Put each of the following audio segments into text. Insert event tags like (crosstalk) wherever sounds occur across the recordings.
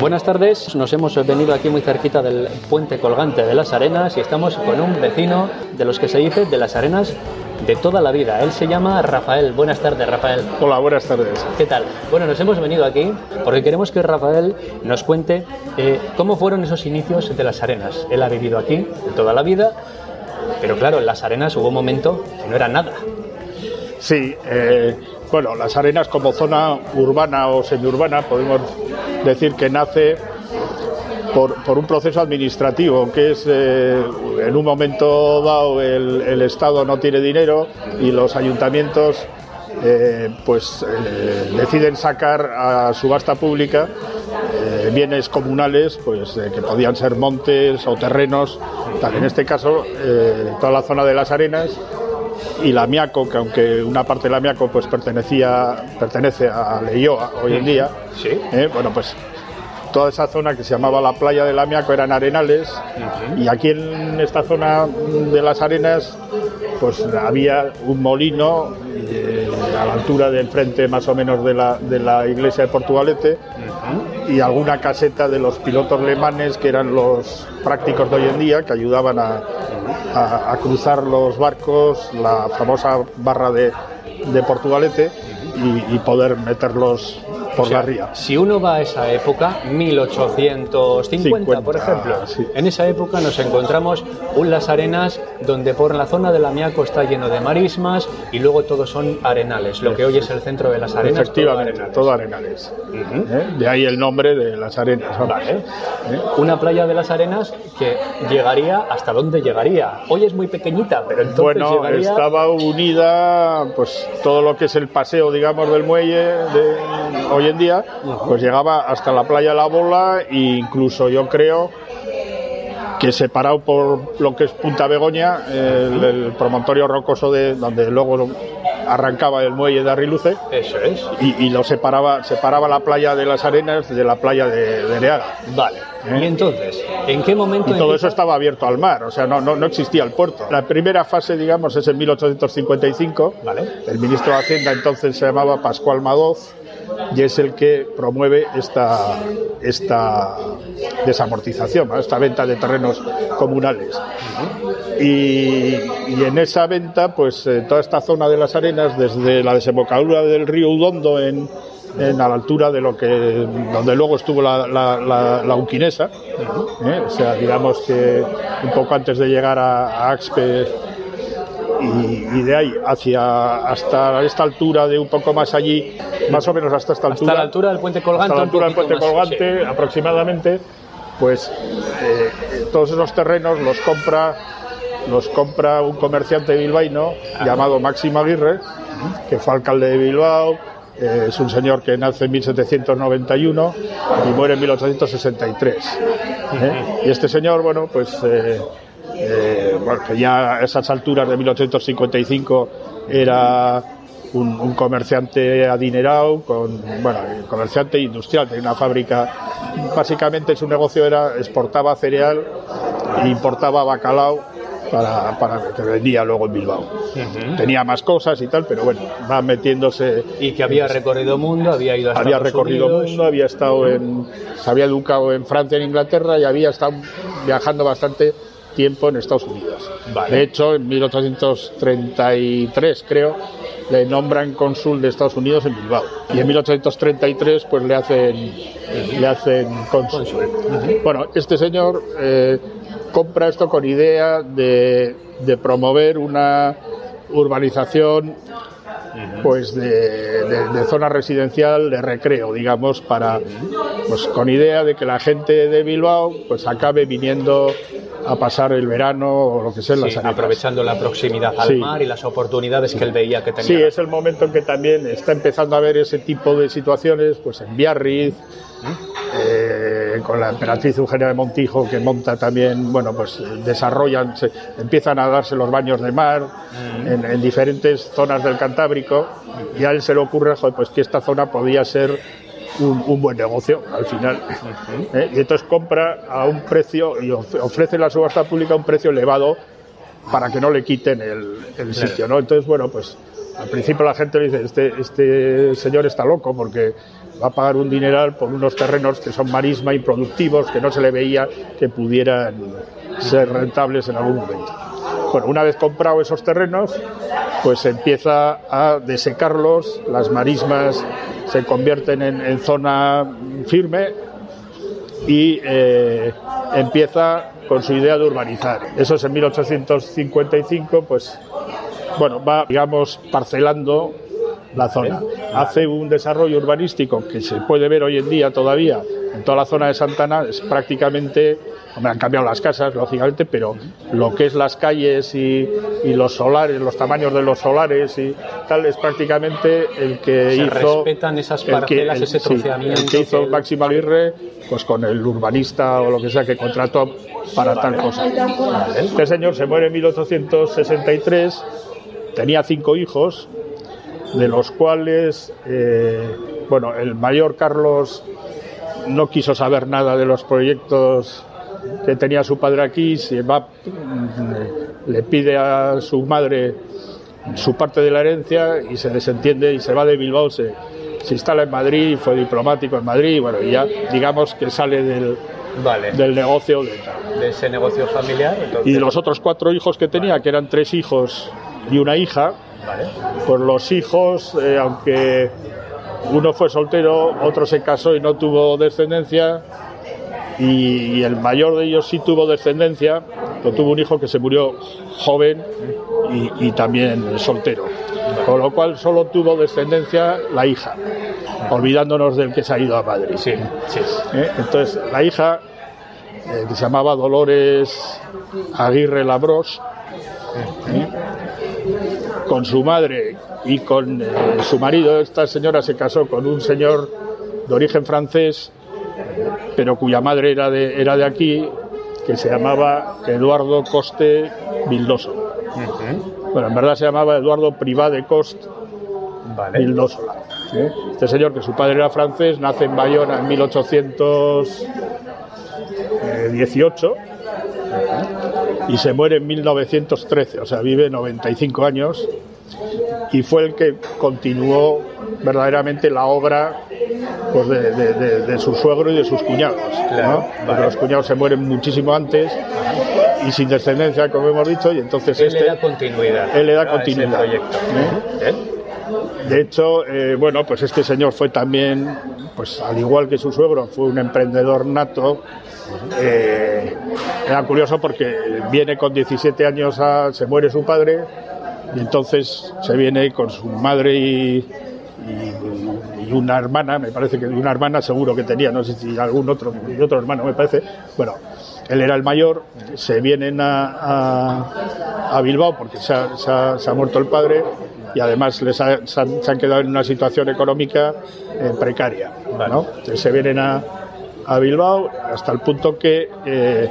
Buenas tardes, nos hemos venido aquí muy cerquita del puente colgante de las Arenas y estamos con un vecino de los que se dice de las Arenas de toda la vida. Él se llama Rafael. Buenas tardes, Rafael. Hola, buenas tardes. ¿Qué tal? Bueno, nos hemos venido aquí porque queremos que Rafael nos cuente eh, cómo fueron esos inicios de las Arenas. Él ha vivido aquí de toda la vida, pero claro, en las Arenas hubo un momento que no era nada. Sí, eh, bueno, las Arenas como zona urbana o semiurbana podemos decir que nace por, un proceso administrativo, que es eh, en un momento dado el, Estado no tiene dinero y los ayuntamientos eh, pues deciden sacar a subasta pública bienes comunales pues que podían ser montes o terrenos. Tal en este caso toda la zona de las arenas y la Miaco, que aunque una parte de la Miaco pues pertenecía pertenece a Leioa hoy en día ¿Sí? bueno pues toda esa zona que se llamaba la playa del Amiaco eran arenales y aquí en esta zona de las arenas pues había un molino eh, a la altura del frente más o menos de la, de la iglesia de Portugalete y alguna caseta de los pilotos lemanes que eran los prácticos de hoy en día que ayudaban a, cruzar los barcos, la famosa barra de, de Portugalete y poder meterlos por la ría. Si uno va a esa época, 1850, por ejemplo, en esa época nos encontramos un Las Arenas donde por la zona del Amiaco está lleno de marismas y luego todos son arenales, lo que hoy es el centro de Las Arenas. Efectivamente, todo arenales. ¿Eh? De ahí el nombre de Las Arenas. Vale. ¿Eh? Una playa de Las Arenas que llegaría hasta dónde llegaría. Hoy es muy pequeñita, pero entonces bueno, estaba unida, pues todo lo que es el paseo, digamos, del muelle de hoy en día, pues llegaba hasta la playa La Bola e incluso yo creo que separado por lo que es Punta Begoña, el, promontorio rocoso de donde luego arrancaba el muelle de Arriluce. Eso es. Y, lo separaba, separaba la playa de las arenas de la playa de, de. Vale. ¿Eh? Y entonces, ¿en qué momento? Y todo eso estaba abierto al mar, o sea, no, no, no, existía el puerto. La primera fase, digamos, es en 1855. Vale. El ministro de Hacienda entonces se llamaba Pascual Madoz y es el que promueve esta, esta desamortización, esta venta de terrenos comunales. Y, en esa venta, pues eh, toda esta zona de las arenas, desde la desembocadura del río Udondo en, a la altura de lo que donde luego estuvo la, la, Uquinesa, ¿eh? o sea, digamos que un poco antes de llegar a, a Axpe y, de ahí hacia hasta esta altura de un poco más allí, más o menos hasta esta altura. Hasta la altura del puente colgante. Hasta la altura del puente colgante, aproximadamente, pues eh, todos esos terrenos los compra los compra un comerciante bilbaíno llamado Máximo Aguirre, que fue alcalde de Bilbao, eh, es un señor que nace en 1791 y muere en 1863. ¿eh? Y este señor, bueno, pues eh, bueno, que ya a esas alturas de 1855 era un, comerciante adinerado, con, bueno, comerciante industrial, tenía una fábrica. Básicamente su negocio era exportaba cereal e importaba bacalao para, para que vendía luego en Bilbao. Tenía más cosas y tal, pero bueno, va metiéndose. Y que había recorrido mundo, había ido a Había recorrido mundo, había estado en. se había educado en Francia, en Inglaterra y había estado viajando bastante tiempo en Estados Unidos. De hecho, en 1833, creo, le nombran cónsul de Estados Unidos en Bilbao. Y en 1833, pues le hacen, le hacen cónsul. Bueno, este señor eh, compra esto con idea de, de promover una urbanización pues de, zona residencial de recreo, digamos, para pues con idea de que la gente de Bilbao pues acabe viniendo a pasar el verano o lo que sea en aprovechando la proximidad al mar y las oportunidades que él veía que tenía. Sí, es el momento en que también está empezando a ver ese tipo de situaciones, pues en Biarritz, eh, con la emperatriz Eugenia de Montijo que monta también, bueno, pues desarrollan, se, empiezan a darse los baños de mar en, diferentes zonas del Cantábrico y a él se le ocurre, pues que esta zona podía ser un, buen negocio al final. ¿Eh? Y entonces compra a un precio y ofrece la subasta pública a un precio elevado para que no le quiten el, sitio. ¿no? Entonces, bueno, pues al principio la gente dice, este, este señor está loco porque va a pagar un dineral por unos terrenos que son marisma improductivos, que no se le veía que pudieran ser rentables en algún momento. Bueno, una vez comprado esos terrenos, pues empieza a desecarlos, las marismas se convierten en, zona firme y eh, empieza con su idea de urbanizar. Eso es en 1855, pues bueno, va, digamos, parcelando la zona. Hace un desarrollo urbanístico que se puede ver hoy en día todavía en toda la zona de Santana, es prácticamente, me han cambiado las casas, lógicamente, pero lo que es las calles y, los solares, los tamaños de los solares y tal, es prácticamente el que hizo... respetan esas parcelas, ese troceamiento. el que hizo Máximo Aguirre, pues con el urbanista o lo que sea que contrató para tal cosa. Este señor se muere en 1863 tenía cinco hijos, de los cuales, eh, bueno, el mayor Carlos no quiso saber nada de los proyectos que tenía su padre aquí, se va, mm, le pide a su madre su parte de la herencia y se desentiende y se va de Bilbao, se, instala en Madrid, fue diplomático en Madrid, y bueno, ya digamos que sale del, del negocio de, ese negocio familiar. Y de los otros cuatro hijos que tenía, que eran tres hijos y una hija. Por los hijos, eh, aunque uno fue soltero, otro se casó y no tuvo descendencia, y, el mayor de ellos sí tuvo descendencia, pero tuvo un hijo que se murió joven y, también soltero. Con lo cual solo tuvo descendencia la hija, olvidándonos del que se ha ido a Madrid. Sí, ¿Eh? Entonces, la hija, eh, que se llamaba Dolores Aguirre Labros, con su madre y con eh, su marido, esta señora se casó con un señor de origen francés, pero cuya madre era de, era de aquí, que se llamaba Eduardo Coste Vildoso. Bueno, en verdad se llamaba Eduardo Privat de Cost Vildoso. Este señor, que su padre era francés, nace en Bayona en 1818 y se muere en 1913, o sea, vive 95 años y fue el que continuó verdaderamente la obra pues, de, su suegro y de sus cuñados. Los cuñados se mueren muchísimo antes y sin descendencia, como hemos dicho, y entonces él este, le da continuidad. Él le da continuidad. ¿Eh? De hecho, eh, bueno, pues este señor fue también, pues al igual que su suegro, fue un emprendedor nato eh, era curioso porque viene con 17 años, a, se muere su padre y entonces se viene con su madre y, una hermana, me parece que una hermana seguro que tenía, no sé si algún otro, y otro hermano me parece. Bueno, él era el mayor, se vienen a, a, Bilbao porque se ha, muerto el padre y además les se, han, quedado en una situación económica eh, precaria. ¿no? Entonces se vienen a, a Bilbao hasta el punto que eh,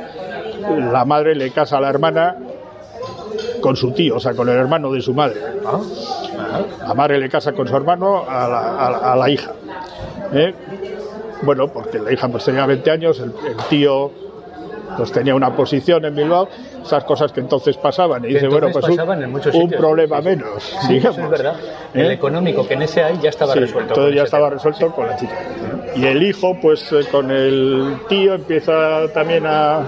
la madre le casa a la hermana con su tío, o sea, con el hermano de su madre. La madre le casa con su hermano a la, hija. ¿eh? Bueno, porque la hija pues tenía 20 años, el tío pues tenía una posición en Bilbao, esas cosas que entonces pasaban. Y dice, bueno, pues un, problema menos. Sí, es verdad. ¿Eh? El económico que en ese hay ya estaba resuelto. Todo ya estaba resuelto con la chica. Y el hijo, pues eh, con el tío empieza también a,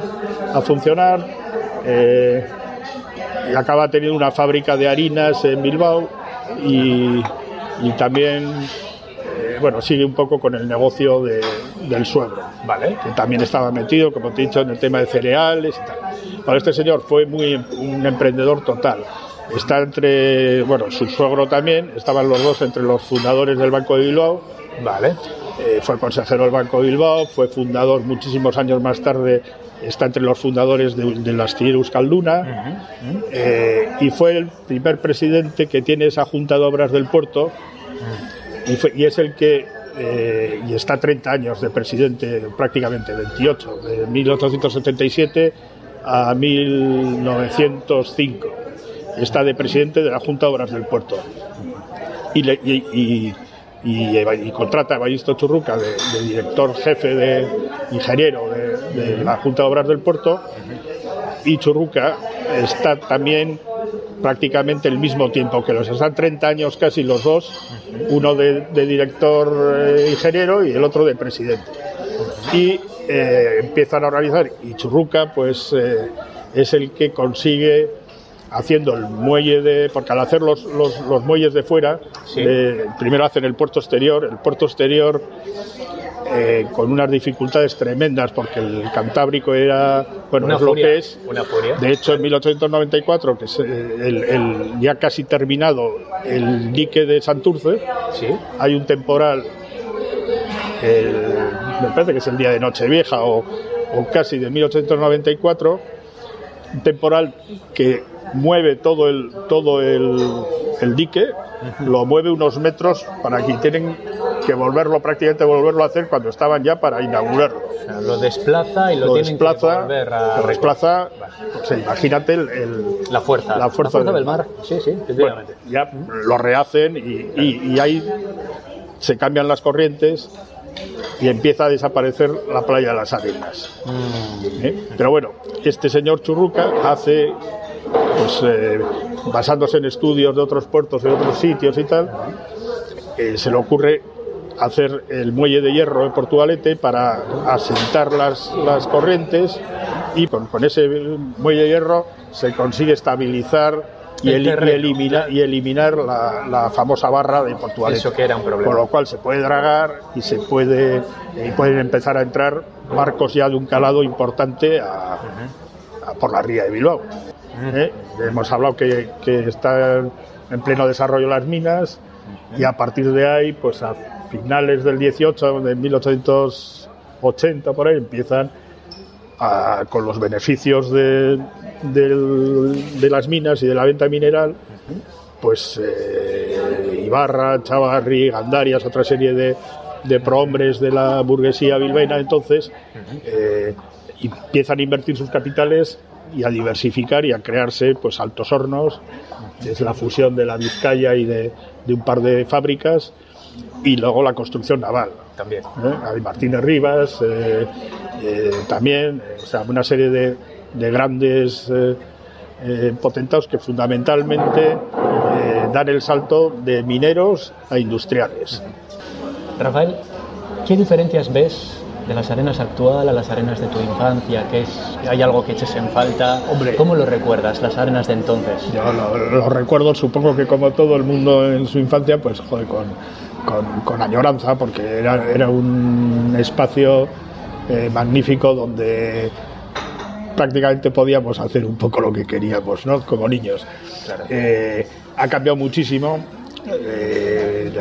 a funcionar. Eh, acaba teniendo una fábrica de harinas en Bilbao y, también bueno, sigue un poco con el negocio del suegro, ¿vale? Que también estaba metido, como te he dicho, en el tema de cereales este señor fue muy un emprendedor total. Está entre, bueno, su suegro también, estaban los dos entre los fundadores del Banco de Bilbao, ¿vale? Eh, fue consejero del Banco Bilbao, fue fundador muchísimos años más tarde, está entre los fundadores de, de la astillero Euskalduna eh, y fue el primer presidente que tiene esa Junta de Obras del Puerto y, es el que eh, y está 30 años de presidente, prácticamente 28, de 1877 a 1905. Está de presidente de la Junta de Obras del Puerto. Y, y, y contrata a Evaristo Churruca de, director jefe de ingeniero de, la Junta de Obras del Puerto. Y Churruca está también prácticamente el mismo tiempo que los. Están 30 años casi los dos, uno de, director eh, ingeniero y el otro de presidente. Y eh, empiezan a organizar y Churruca pues eh, es el que consigue haciendo el muelle de porque al hacer los, los, muelles de fuera primero hacen el puerto exterior el puerto exterior eh, con unas dificultades tremendas porque el Cantábrico era, bueno, es lo que es. De hecho, en 1894, que es el, ya casi terminado el dique de Santurce, hay un temporal, me parece que es el día de Nochevieja o, o casi de 1894, un temporal que mueve todo el, todo el, dique, lo mueve unos metros para que tienen que volverlo, prácticamente volverlo a hacer cuando estaban ya para inaugurarlo. lo desplaza y lo, tienen desplaza, que volver a... Lo desplaza, imagínate el, la fuerza. La fuerza, del, mar. Sí, sí, ya lo rehacen y, y ahí se cambian las corrientes y empieza a desaparecer la playa de las arenas. Mm. ¿Eh? Pero bueno, este señor Churruca hace pues eh, basándose en estudios de otros puertos, de otros sitios y tal, eh, se le ocurre hacer el muelle de hierro de Portugalete para asentar las, las corrientes y con, ese muelle de hierro se consigue estabilizar y, eliminar, y eliminar la, famosa barra de Portugalete. Eso que era un problema. Con lo cual se puede dragar y se puede y pueden empezar a entrar barcos ya de un calado importante por la ría de Bilbao. ¿Eh? Hemos hablado que, que están en pleno desarrollo las minas y a partir de ahí, pues a finales del 18, de 1880 por ahí, empiezan con los beneficios de, de, las minas y de la venta mineral, pues eh, Ibarra, Chavarri, Gandarias, otra serie de, de prohombres de la burguesía bilbaína entonces, eh, empiezan a invertir sus capitales y a diversificar y a crearse pues altos hornos, es la fusión de la Vizcaya y de, un par de fábricas y luego la construcción naval. También. ¿Eh? Martínez Rivas, eh, eh, también, o sea, una serie de, de grandes potentados que fundamentalmente dan el salto de mineros a industriales. Rafael, ¿qué diferencias ves de las arenas actual a las arenas de tu infancia? ¿Qué es, ¿Hay algo que eches en falta? Hombre, ¿Cómo lo recuerdas, las arenas de entonces? Yo lo, recuerdo, supongo que como todo el mundo en su infancia, pues joder, con, con, añoranza, porque era, era un espacio eh, magnífico donde prácticamente podíamos hacer un poco lo que queríamos, ¿no? Como niños. Eh, ha cambiado muchísimo. Eh,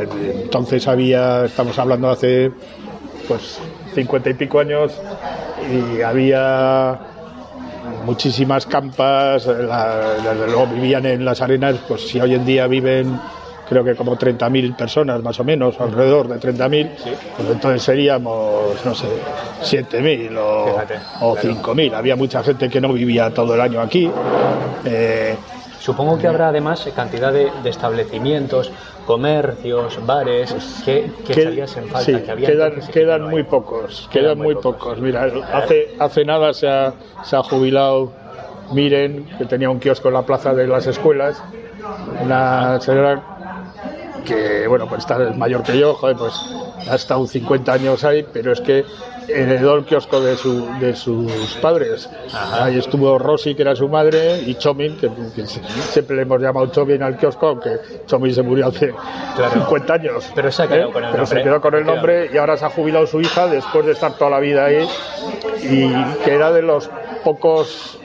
entonces había, estamos hablando hace pues cincuenta y pico años y había muchísimas campas, desde luego vivían en las arenas, pues si hoy en día viven creo que como 30.000 personas más o menos, alrededor de 30.000, pues entonces seríamos, no sé, 7.000 o, o 5.000. Había mucha gente que no vivía todo el año aquí. Eh, Supongo que habrá además cantidad de, establecimientos, comercios, bares que, que en falta. que quedan, quedan muy pocos, quedan muy pocos. Mira, hace, hace nada se ha, se ha jubilado Miren, que tenía un kiosco en la plaza de las escuelas, una señora que, bueno, pues está mayor que yo, joder, pues ha estado 50 años ahí, pero es que heredó el kiosco de, su, de sus padres. Ahí estuvo Rosy, que era su madre, y Chomin, que, siempre le hemos llamado Chomin al kiosco, aunque Chomin se murió hace 50 años. Pero se quedó con el nombre. se quedó con el nombre y ahora se ha jubilado su hija después de estar toda la vida ahí y que era de los pocos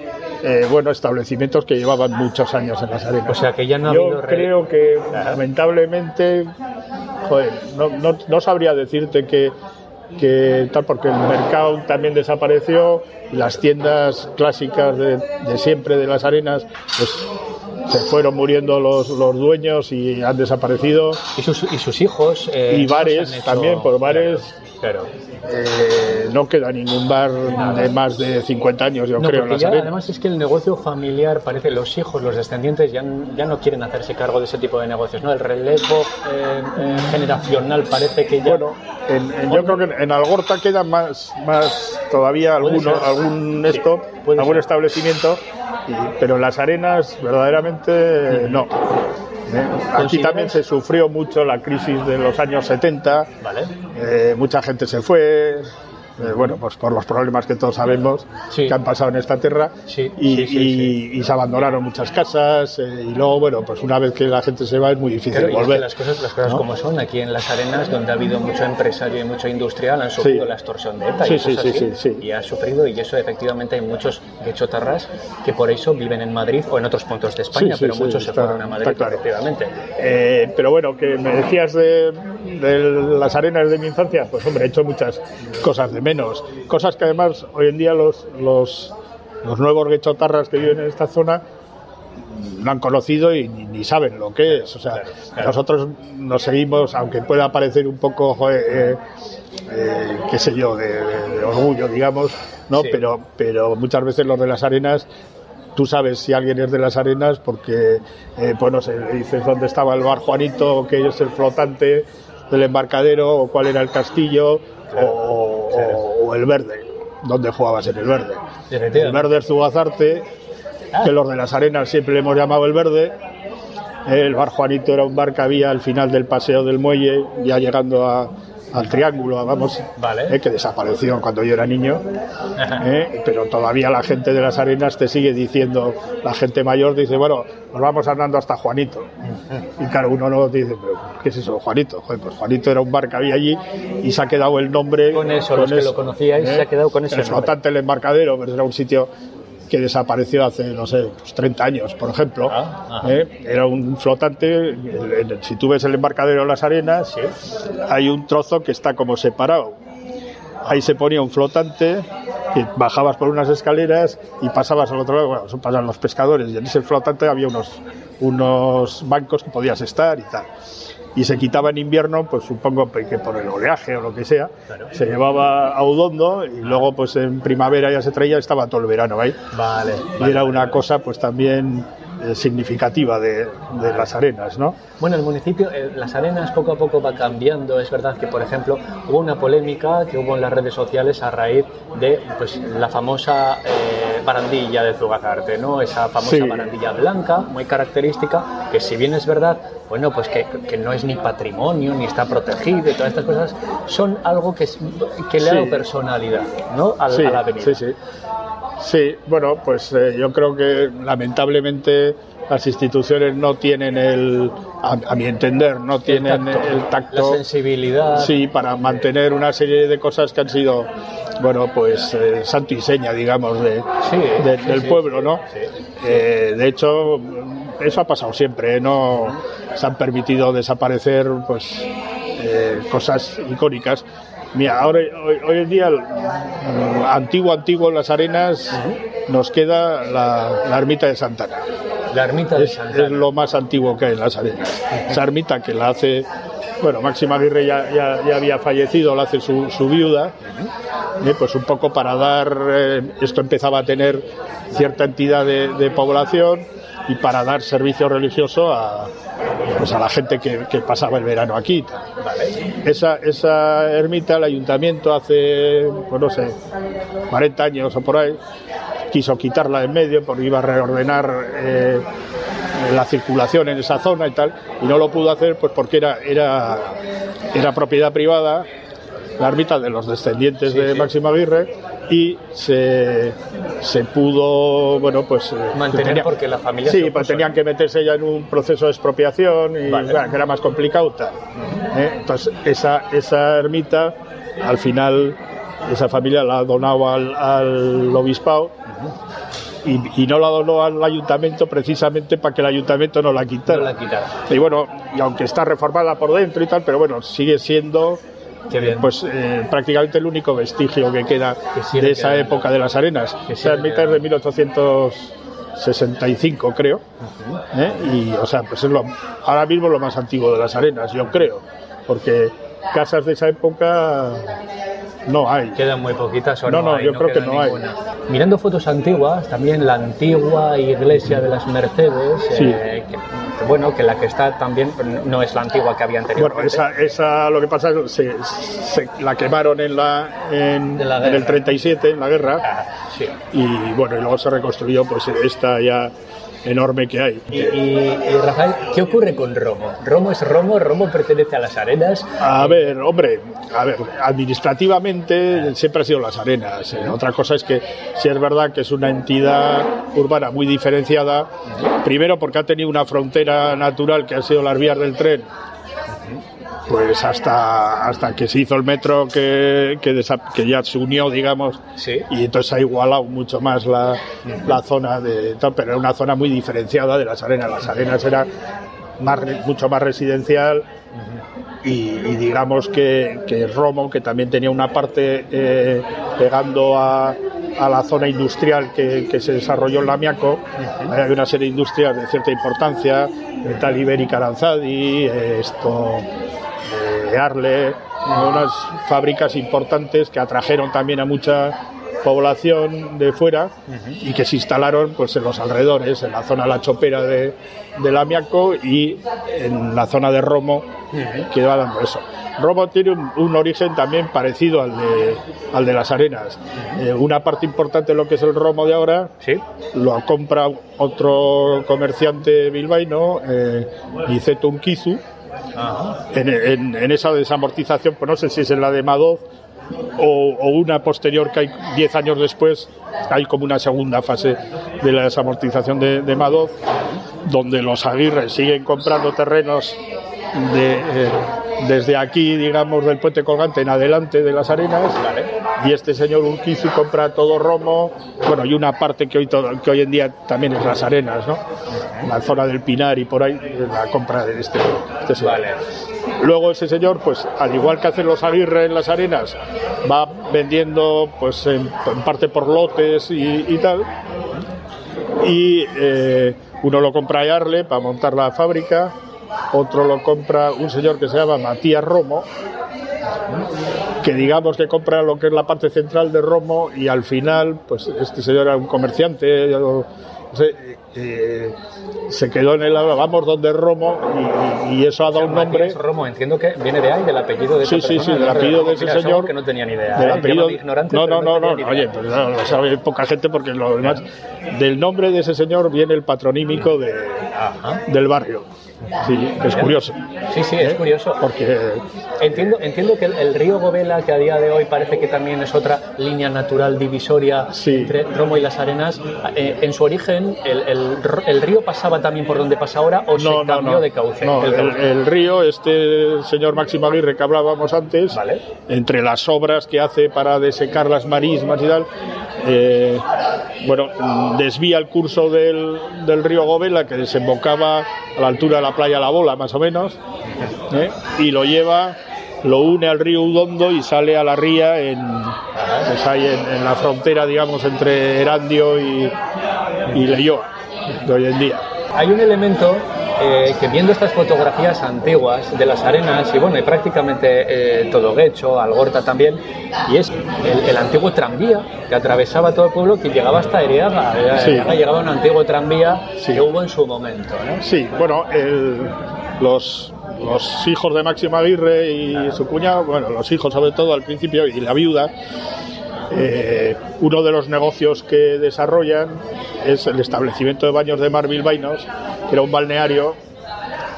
eh, bueno, establecimientos que llevaban muchos años en las arenas. O sea que ya no ha Yo creo que lamentablemente, joder, no, no, no sabría decirte que que tal porque el mercado también desapareció las tiendas clásicas de, siempre de las arenas pues se fueron muriendo los, los dueños y han desaparecido. Y sus, y sus hijos eh, y bares también por bares claro, eh, no queda ningún bar de más de 50 años, yo creo. En además es que el negocio familiar parece los hijos, los descendientes ya, ya no quieren hacerse cargo de ese tipo de negocios, ¿no? El relevo eh, generacional parece que ya. Bueno, yo creo que en Algorta queda más, más todavía alguno, algún esto, algún establecimiento pero en las arenas verdaderamente no. ¿Eh? Aquí también se sufrió mucho la crisis de los años 70, eh, mucha gente se fue, eh, bueno, pues por los problemas que todos sabemos que han pasado en esta tierra. Y, se abandonaron muchas casas eh, y luego, bueno, pues una vez que la gente se va es muy difícil volver. las cosas, las cosas como son, aquí en las arenas donde ha habido mucho empresario y mucho industrial han sufrido la extorsión de ETA y, y ha sufrido y eso efectivamente hay muchos gechotarras que por eso viven en Madrid o en otros puntos de España, pero muchos se fueron a Madrid efectivamente. Eh, pero bueno, que me decías de, de las arenas de mi infancia, pues hombre, he hecho muchas cosas de menos. Cosas que además hoy en día los, los, los nuevos guechotarras que viven en esta zona no han conocido y ni, saben lo que es. O sea, nosotros nos seguimos, aunque pueda parecer un poco, eh, eh, qué sé yo, de, orgullo, digamos, ¿no? Pero, pero muchas veces los de las arenas tú sabes si alguien es de las arenas porque, eh, pues no sé, dices dónde estaba el bar Juanito, que es el flotante del embarcadero, o cuál era el castillo, o, el verde, donde jugabas en el verde. El verde es Zugazarte, que los de las arenas siempre le hemos llamado el verde. El bar Juanito era un bar que había al final del paseo del muelle, ya llegando a, al triángulo, vamos, eh, que desapareció cuando yo era niño, (laughs) eh, pero todavía la gente de las arenas te sigue diciendo, la gente mayor dice, bueno, nos vamos andando hasta Juanito. Y claro, uno no dice, pero ¿qué es eso, Juanito? pues Juanito era un bar que había allí y se ha quedado el nombre. Con eso, los que lo conocíais, se ha quedado con eso. El flotante el embarcadero, pero era un sitio que desapareció hace, no sé, 30 pues años, por ejemplo. Ah, ¿eh? Era un flotante, si tú ves el embarcadero en las arenas, hay un trozo que está como separado. Ahí se ponía un flotante que bajabas por unas escaleras y pasabas al otro lado, bueno, eso pasan los pescadores, y en ese flotante había unos, unos bancos que podías estar y tal y se quitaba en invierno, pues supongo que por el oleaje o lo que sea, se llevaba a Udondo y luego pues en primavera ya se traía, estaba todo el verano ahí. Vale. Y era una cosa pues también eh, significativa de, las arenas, ¿no? Bueno, el municipio, eh, las arenas poco a poco va cambiando. Es verdad que, por ejemplo, hubo una polémica que hubo en las redes sociales a raíz de pues, la famosa eh, barandilla de Zugazarte, ¿no? Esa famosa barandilla blanca, muy característica, que si bien es verdad, bueno, pues que, que, no es ni patrimonio, ni está protegido y todas estas cosas, son algo que, que le ha dado personalidad, ¿no? A, a la avenida. Sí, sí. Sí, bueno, pues eh, yo creo que lamentablemente las instituciones no tienen el, a, mi entender, no tienen el tacto, la sensibilidad, sí, para mantener una serie de cosas que han sido, bueno, pues eh, santo y seña, digamos, de, del pueblo, ¿no? Eh, de hecho, eso ha pasado siempre, no se han permitido desaparecer, pues, cosas icónicas. Mira, ahora, hoy, en día, mm, antiguo, antiguo en las arenas, nos queda la, ermita de Santana. La ermita de es, Santana. Es lo más antiguo que hay en las arenas. Esa ermita que la hace, bueno, Máxima Aguirre ya, ya, había fallecido, la hace su, viuda, eh, pues un poco para dar, eh, esto empezaba a tener cierta entidad de población y para dar servicio religioso a, pues a la gente que, pasaba el verano aquí. Esa, esa ermita, el ayuntamiento hace, pues no sé, 40 años o por ahí, quiso quitarla de en medio porque iba a reordenar eh, la circulación en esa zona y tal, y no lo pudo hacer pues porque era, era, era propiedad privada, la ermita de los descendientes de Máximo Aguirre, y se, se pudo, bueno, pues... Eh, Mantener porque la familia... Sí, pues tenían que meterse ya en un proceso de expropiación y que era más complicado. ¿eh? Entonces, esa, esa ermita, al final, esa familia la ha donado al, al obispado. Y, no la donó al ayuntamiento precisamente para que el ayuntamiento no la quitara. No la quitara. Y bueno, y aunque está reformada por dentro y tal, pero bueno, sigue siendo pues eh, prácticamente el único vestigio que queda de esa época de las arenas. Esa ermita es de 1865, creo. ¿eh? Y, o sea, pues es lo, ahora mismo lo más antiguo de las arenas, yo creo. Porque casas de esa época no hay. Quedan muy poquitas o no, no, no, yo creo que no hay. Mirando fotos antiguas, también la antigua iglesia de las Mercedes, eh, que, bueno, que la que está también no es la antigua que había anteriormente. Bueno, esa, esa lo que pasa es que se, la quemaron en, la, en, el 37, en la guerra, ah, sí. y bueno, y luego se reconstruyó pues esta ya enorme que hay. Y, Rafael, ¿qué ocurre con Romo? ¿Romo es Romo? ¿Romo pertenece a las arenas? A ver, hombre, a ver, administrativamente siempre ha sido las arenas. ¿eh? Otra cosa es que si es verdad que es una entidad urbana muy diferenciada, primero porque ha tenido una frontera natural que ha sido las vías del tren pues hasta, hasta que se hizo el metro que, que, ya se unió, digamos, y entonces ha igualado mucho más la, la zona de pero era una zona muy diferenciada de las arenas. Las arenas era más, mucho más residencial y, digamos que, que, Romo, que también tenía una parte eh, pegando a, a, la zona industrial que, que, se desarrolló en Lamiaco, hay una serie de industrias de cierta importancia, Metal Ibérica Lanzadi, esto Arle, unas fábricas importantes que atrajeron también a mucha población de fuera y que se instalaron pues en los alrededores, en la zona La Chopera de, de Lamiaco y en la zona de Romo, que va dando eso. Romo tiene un, origen también parecido al de, al de las arenas. Eh, una parte importante de lo que es el Romo de ahora ¿Sí? lo compra otro comerciante bilbaíno, eh, Niceto Unkizu, en, esa desamortización, pues no sé si es en la de Madoz o, una posterior que hay 10 años después, hay como una segunda fase de la desamortización de, de donde los Aguirre siguen comprando terrenos de, eh, desde aquí, digamos, del puente colgante en adelante de las arenas. Y este señor Urquizu compra todo Romo, bueno, y una parte que hoy, todo, que hoy en día también es las arenas, ¿no? La zona del Pinar y por ahí, la compra de este, este señor. Luego ese señor, pues al igual que hacen los Aguirre en las arenas, va vendiendo, pues en, parte por lotes y, tal. Y eh, uno lo compra a Arle para montar la fábrica otro lo compra un señor que se llama Matías Romo, que digamos que compra lo que es la parte central de Romo y al final, pues este señor era un comerciante, eh, se quedó en el vamos donde Romo y, eso ha dado un nombre. Romo, entiendo que viene de ahí, del apellido de Sí, sí, sí, del apellido de ese señor. Que no tenía ni idea. Del ¿eh? apellido, no, no, no, no, oye, pues no, lo sabe poca gente porque lo demás. Del nombre de ese señor viene el patronímico de, del barrio. Sí, es curioso. Sí, sí, es ¿Eh? curioso. Porque entiendo, entiendo que el, río Govela, que a día de hoy parece que también es otra línea natural divisoria entre Romo y las Arenas, eh, en su origen el, el, río pasaba también por donde pasa ahora o se cambió de cauce. No, el, río, este señor Máximo Aguirre que hablábamos antes, entre las obras que hace para desecar las marismas y tal, eh, bueno, desvía el curso del, del río Govela que desembocaba a la altura de la playa La Bola, más o menos, ¿eh? y lo lleva, lo une al río Udondo y sale a la ría en, pues en, la frontera, digamos, entre Erandio y, y de hoy en día. Hay un elemento eh, que viendo estas fotografías antiguas de las arenas y bueno, y prácticamente eh, todo Guecho, Algorta también, y es el, antiguo tranvía que atravesaba todo el pueblo que llegaba hasta Eriaga. Llegaba un antiguo tranvía que hubo en su momento. Sí, bueno, los, los hijos de Máximo Aguirre y su cuñado, bueno, los hijos sobre todo al principio y la viuda, eh, uno de los negocios que desarrollan es el establecimiento de baños de mar bilbainos era un balneario,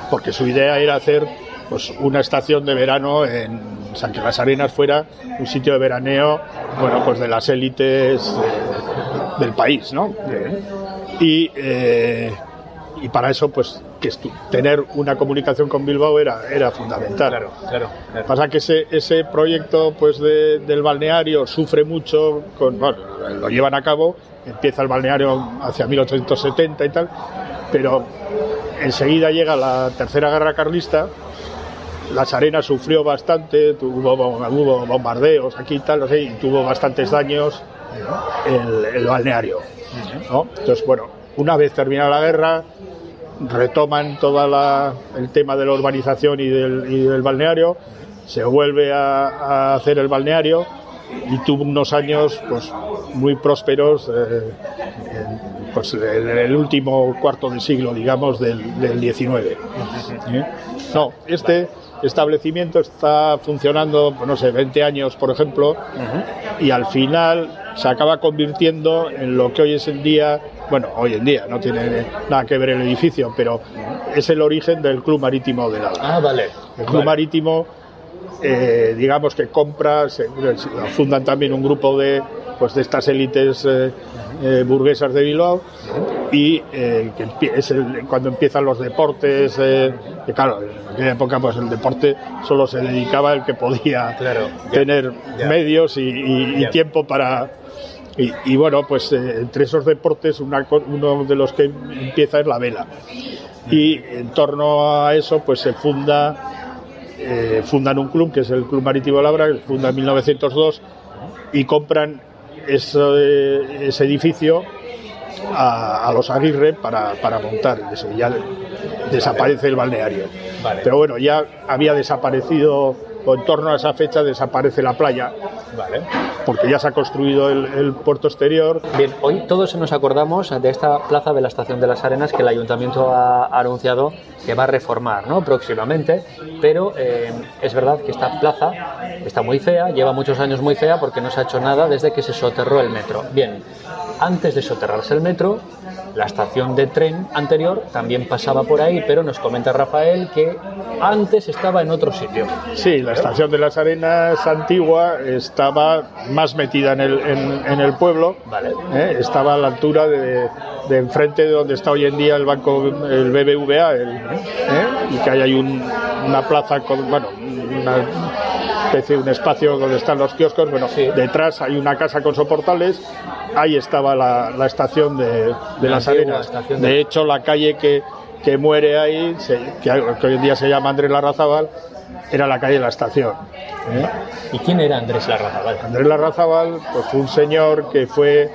porque su idea era hacer pues, una estación de verano en San que las Arenas fuera un sitio de veraneo, bueno, pues de las élites eh, del país, ¿no? Y, eh, y para eso, pues, que tener una comunicación con Bilbao era, era fundamental. Claro, claro, Pasa que ese, ese proyecto, pues, del balneario sufre mucho, con, bueno, lo llevan a cabo, empieza el balneario hacia 1870 y tal, pero enseguida llega la tercera guerra carlista, las arenas sufrió bastante, tuvo, bombardeos aquí y tal, y tuvo bastantes daños el, balneario. Entonces, bueno, una vez terminada la guerra, retoman todo el tema de la urbanización y del, balneario, se vuelve a, hacer el balneario y tuvo unos años pues muy prósperos eh, en, pues, en el último cuarto de siglo, digamos, del, del 19. ¿Eh? No, este establecimiento está funcionando, pues, no sé, 20 años, por ejemplo, y al final se acaba convirtiendo en lo que hoy es en día, bueno, hoy en día no tiene nada que ver el edificio, pero es el origen del Club Marítimo de la Ah, vale. El Club Marítimo, eh, digamos que compra, se, fundan también un grupo de, pues, de estas élites eh, eh, burguesas de Bilbao y que es cuando empiezan los deportes, que claro, en aquella época pues el deporte solo se dedicaba el que podía tener medios y tiempo para y, bueno, pues eh, entre esos deportes uno de los que empieza es la vela. Y en torno a eso pues se funda, eh, fundan un club que es el Club Marítimo Labra, que funda en 1902 y compran ese, ese edificio a, los Aguirre para, para montar. Eso, ya desaparece el balneario. Pero bueno, ya había desaparecido o en torno a esa fecha desaparece la playa, vale. porque ya se ha construido el, puerto exterior. Bien, hoy todos nos acordamos de esta plaza de la Estación de las Arenas que el ayuntamiento ha anunciado que va a reformar ¿no? próximamente, pero eh, es verdad que esta plaza está muy fea, lleva muchos años muy fea porque no se ha hecho nada desde que se soterró el metro. Bien, antes de soterrarse el metro, la estación de tren anterior también pasaba por ahí, pero nos comenta Rafael que antes estaba en otro sitio. Sí, la estación de las Arenas antigua estaba más metida en el, en, el pueblo. Vale. ¿eh? Estaba a la altura de, de, enfrente de donde está hoy en día el banco, el BBVA, ¿eh? y que hay una plaza con, bueno, una especie, un espacio donde están los kioscos. Bueno, detrás hay una casa con soportales ahí estaba la, estación de, las Arenas. De... hecho, la calle que, que muere ahí, que, hoy en día se llama Andrés Larrazábal, era la calle de la estación. ¿eh? ¿Y quién era Andrés Larrazábal? Andrés Larrazábal pues, fue un señor que fue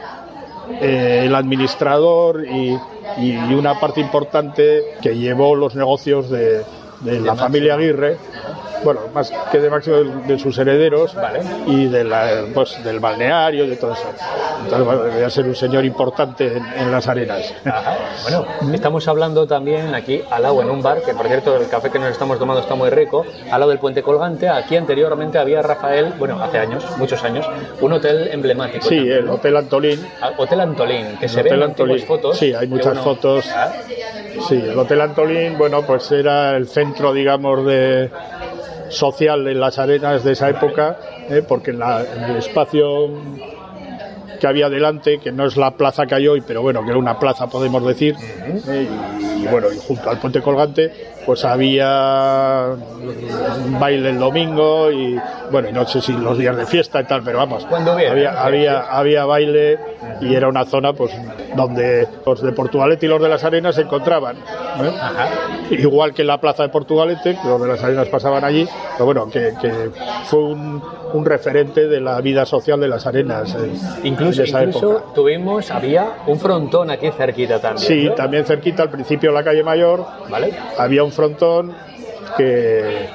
eh, el administrador y, una parte importante que llevó los negocios de, de la familia Aguirre bueno, más que de Máximo de, sus herederos y de la, pues, del balneario y de todo eso. Entonces, bueno, debería ser un señor importante en, las arenas. Bueno, estamos hablando también aquí al lado en un bar, que por cierto el café que nos estamos tomando está muy rico, al lado del puente colgante. Aquí anteriormente había Rafael, bueno, hace años, muchos años, un hotel emblemático. Sí, el Hotel Antolín. Ah, hotel Antolín, que se ven muchas fotos. Sí, hay muchas fotos. ¿Ah? Sí, el Hotel Antolín, bueno, pues era el centro, digamos, de social en las arenas de esa época, ¿eh? porque en, el espacio que había delante, que no es la plaza que hay hoy, pero bueno, que era una plaza, podemos decir, ¿eh? y, bueno, y junto al puente colgante, pues había baile el domingo y bueno, y no sé si los días de fiesta y tal, pero vamos, había, había, había baile y era una zona pues donde los de Portugalete y los de las Arenas se encontraban. ¿eh? Igual que en la plaza de Portugalete, los de las Arenas pasaban allí, pero bueno, que, fue un, un, referente de la vida social de las Arenas. incluso, esa incluso tuvimos, había un frontón aquí cerquita también. Sí, también cerquita, al principio la calle Mayor, ¿Vale? había un frontón que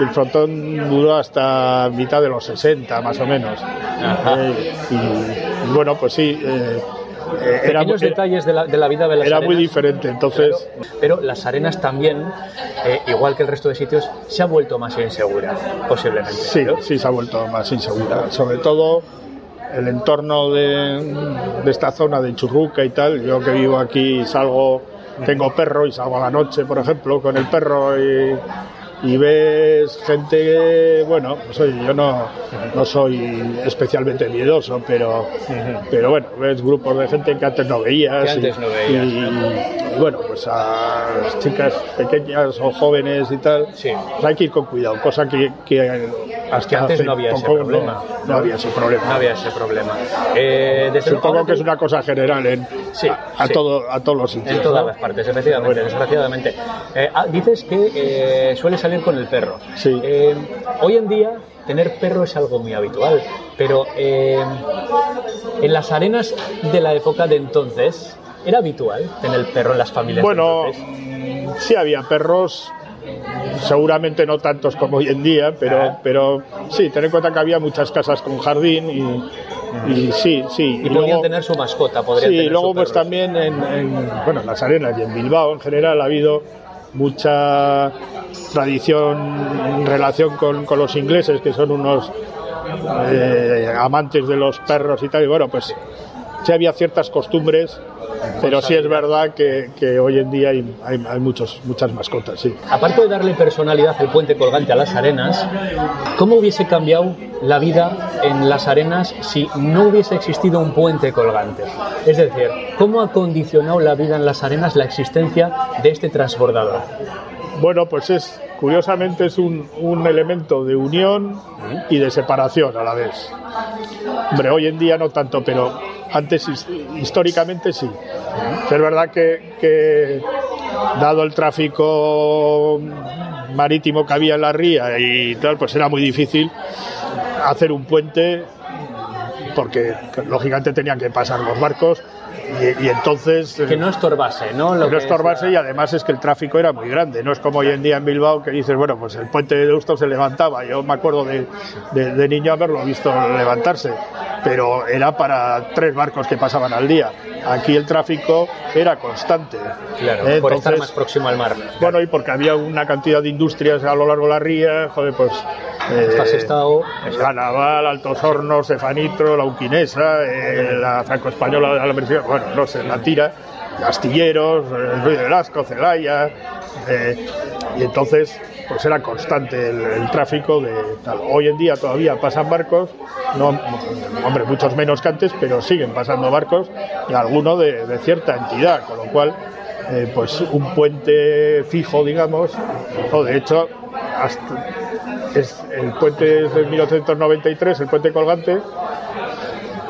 el frontón duró hasta mitad de los 60 más o menos. Eh, y, bueno pues sí eh, eh era detalles de la, de la vida de las era muy diferente entonces pero las arenas también eh, igual que el resto de sitios se ha vuelto más insegura posiblemente sí sí se ha vuelto más insegura. Sobre todo el entorno de, de esta zona de Churruca y tal yo que vivo aquí salgo tengo perro y salgo a la noche, por ejemplo, con el perro y, y ves gente, bueno, pues yo no, no soy especialmente miedoso, pero, pero bueno, ves grupos de gente que antes no veías. y, bueno, pues a chicas pequeñas o jóvenes y tal, pues hay que ir con cuidado, cosa que, que hasta antes no había ese problema. No, había ese problema. No había ese problema. Eh, Supongo que es una cosa general en, sí, a, Todo, a todos los sitios. En todas las partes, efectivamente, desgraciadamente. Eh, ah, dices que eh, suele salir con el perro. Sí. hoy en día tener perro es algo muy habitual, pero en las arenas de la época de entonces, ¿era habitual tener perro en las familias? Bueno, sí había perros seguramente no tantos como hoy en día, pero, pero sí, ten en cuenta que había muchas casas con jardín y, sí, sí. Y, podían tener su mascota, podrían Sí, y luego pues también en, en, bueno, en las arenas y en Bilbao en general ha habido mucha tradición en relación con, con los ingleses, que son unos eh, amantes de los perros y tal, y bueno, pues sí había ciertas costumbres pero sí es verdad que, que hoy en día hay, hay, muchos, muchas mascotas, sí. Aparte de darle personalidad al puente colgante a las arenas, ¿cómo hubiese cambiado la vida en las arenas si no hubiese existido un puente colgante? Es decir, ¿cómo ha condicionado la vida en las arenas la existencia de este transbordador? Bueno, pues es, curiosamente es un, un, elemento de unión y de separación a la vez. Hombre, hoy en día no tanto, pero antes históricamente sí. Es verdad que, dado el tráfico marítimo que había en la ría y tal, pues era muy difícil hacer un puente porque lógicamente tenían que pasar los barcos y, entonces... Que no estorbase, ¿no? Lo que no estorbase y además es que el tráfico era muy grande. No es como hoy en día en Bilbao que dices, bueno, pues el puente de Deusto se levantaba. Yo me acuerdo de, de, niño haberlo visto levantarse, pero era para tres barcos que pasaban al día. Aquí el tráfico era constante. Claro, Entonces, por estar más próximo al mar. Bueno, y porque había una cantidad de industrias a lo largo de la ría, joder, pues... Eh, estado... La Naval, Altos Hornos, Cefanitro, la Uquinesa, eh, la Franco-Española de la Universidad, bueno, no sé, la tira, Astilleros, Ruiz de Velasco, Celaya, eh, y entonces pues era constante el, tráfico de. Hoy en día todavía pasan barcos, no, hombre, muchos menos que antes, pero siguen pasando barcos y alguno de, cierta entidad, con lo cual, eh, pues un puente fijo, digamos, o de hecho, es, el puente es de 1893, el puente colgante,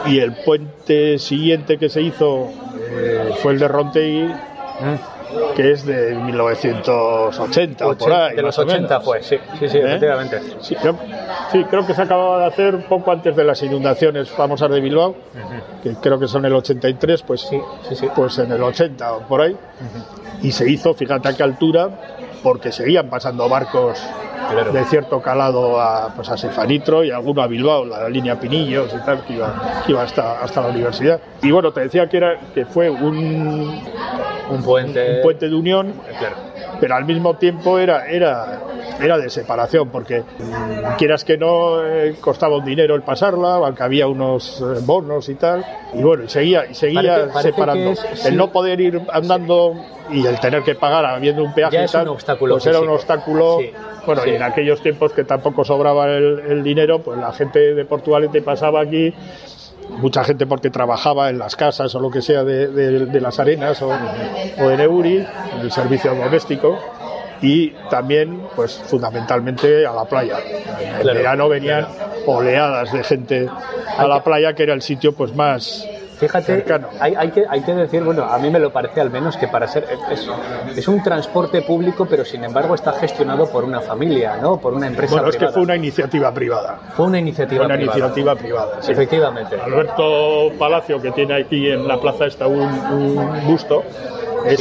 y el puente siguiente que se hizo eh, fue el de Rontegui, mm. que es de 1980 o por ahí. De los 80 fue, sí, sí, sí, ¿Eh? efectivamente. Sí, creo que se acababa de hacer poco antes de las inundaciones famosas de Bilbao, que creo que son el 83, pues, sí, sí, pues en el 80 o por ahí. Y se hizo, fíjate a qué altura, porque seguían pasando barcos de cierto calado a, pues a Sefanitro y alguno a Bilbao, la línea Pinillos y tal, que iba, que iba hasta, hasta la universidad. Y bueno, te decía que, era, que fue un, un, puente... un puente de unión, pero al mismo tiempo era, era, era de separación, porque mm, quieras que no, eh, costaba un dinero el pasarla, aunque había unos eh, bonos y tal, y bueno, y seguía, y seguía separando. El no poder ir andando y el tener que pagar habiendo un peaje y tal, pues era un obstáculo. Bueno, y en aquellos tiempos que tampoco sobraba el, dinero, pues la gente de Portugalete pasaba aquí mucha gente porque trabajaba en las casas o lo que sea de, las arenas o, o en Euri, en el servicio doméstico, y también, pues fundamentalmente a la playa. En verano venían oleadas de gente a la playa, que era el sitio pues más Fíjate, hay, hay, que, hay que decir, bueno, a mí me lo parece al menos que para ser. Es, es, un transporte público, pero sin embargo está gestionado por una familia, ¿no? Por una empresa bueno, es que fue una iniciativa privada. Fue una iniciativa una iniciativa privada. Efectivamente. Alberto Palacio, que tiene aquí en la plaza está un, un busto, es,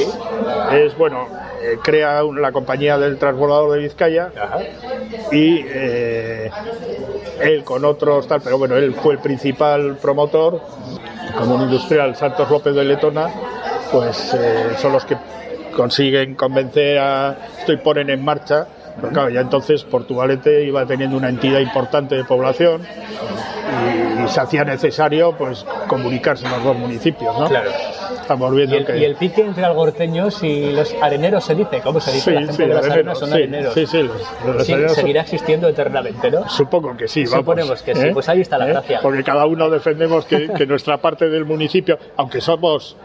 es bueno, eh, crea la compañía del transbordador de Vizcaya y eh, él con otros tal, pero bueno, él fue el principal promotor como un industrial Santos López de Letona, pues eh, son los que consiguen convencer a esto y ponen en marcha. Pero claro, ya entonces Portugalete iba teniendo una entidad importante de población y, se hacía necesario pues comunicarse en los dos municipios, ¿no? Claro. Estamos viendo y el, que... y el pique entre algorteños y los areneros se dice, ¿cómo se dice? Sí, la gente sí, de las areneros, arenas son sí, areneros. Sí, sí, los, areneros seguirá existiendo eternamente, ¿no? Supongo que sí, vamos. Suponemos que sí, ¿eh? pues ahí está la ¿Eh? gracia. Porque cada uno defendemos que, que nuestra parte del municipio, aunque somos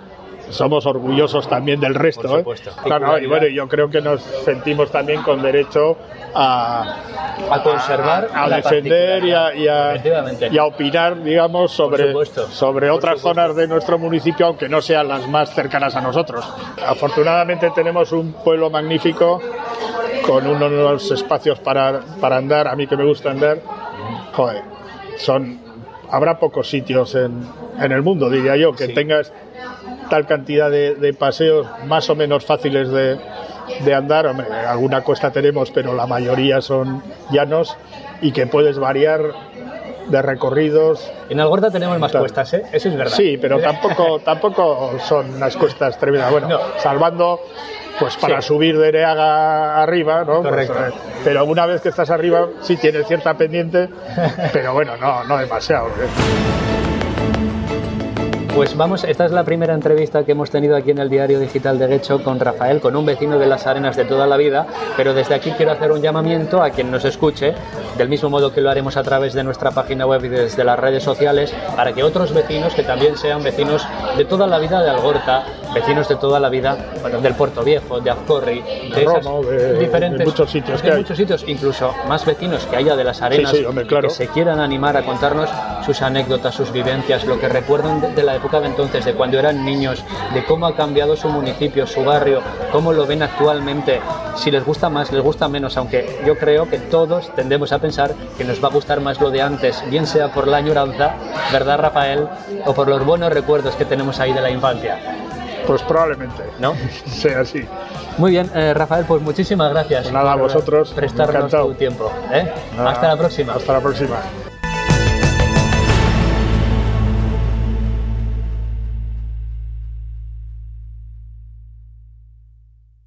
somos orgullosos también del resto. Por ¿eh? supuesto. Claro, y bueno, yo creo que nos sentimos también con derecho a, A conservar a, defender y a, y, a, y a opinar, digamos, sobre, sobre Por otras supuesto. zonas de nuestro municipio, aunque no sean las más cercanas a nosotros. Afortunadamente tenemos un pueblo magnífico con unos espacios para, para andar, a mí que me gusta andar, joder, son, habrá pocos sitios en, en el mundo, diría yo, que Sí. tengas tal cantidad de, de paseos más o menos fáciles de, de andar, hombre, alguna cuesta tenemos, pero la mayoría son llanos y que puedes variar de recorridos. En Algorta tenemos más cuestas, ¿eh? Eso es verdad. Sí, pero tampoco, (laughs) tampoco son unas cuestas tremendas. Bueno, salvando pues para subir de Neaga arriba, ¿no? Pues, Correcto. Eh, pero una vez que estás arriba sí tienes cierta pendiente, (laughs) pero bueno, no, no demasiado. ¿eh? Pues vamos, esta es la primera entrevista que hemos tenido aquí en el Diario Digital de Guecho con Rafael, con un vecino de las arenas de toda la vida, pero desde aquí quiero hacer un llamamiento a quien nos escuche, del mismo modo que lo haremos a través de nuestra página web y desde las redes sociales, para que otros vecinos, que también sean vecinos de toda la vida de Algorta, vecinos de toda la vida, bueno, del Puerto Viejo, de Azcorri, de, de diferentes muchos sitios, de muchos sitios, incluso más vecinos que haya de las arenas, que se quieran animar a contarnos sus anécdotas, sus vivencias, lo que recuerdan de, de la época de entonces, de cuando eran niños, de cómo ha cambiado su municipio, su barrio, cómo lo ven actualmente, si les gusta más, les gusta menos, aunque yo creo que todos tendemos a pensar que nos va a gustar más lo de antes, bien sea por la añoranza, ¿verdad Rafael? O por los buenos recuerdos que tenemos ahí de la infancia. Pues probablemente, ¿no? (laughs) sea así. Muy bien, eh, Rafael, pues muchísimas gracias. Nada, a vosotros. Prestarnos tu tiempo. ¿eh? Nada, Hasta la próxima. Hasta la próxima.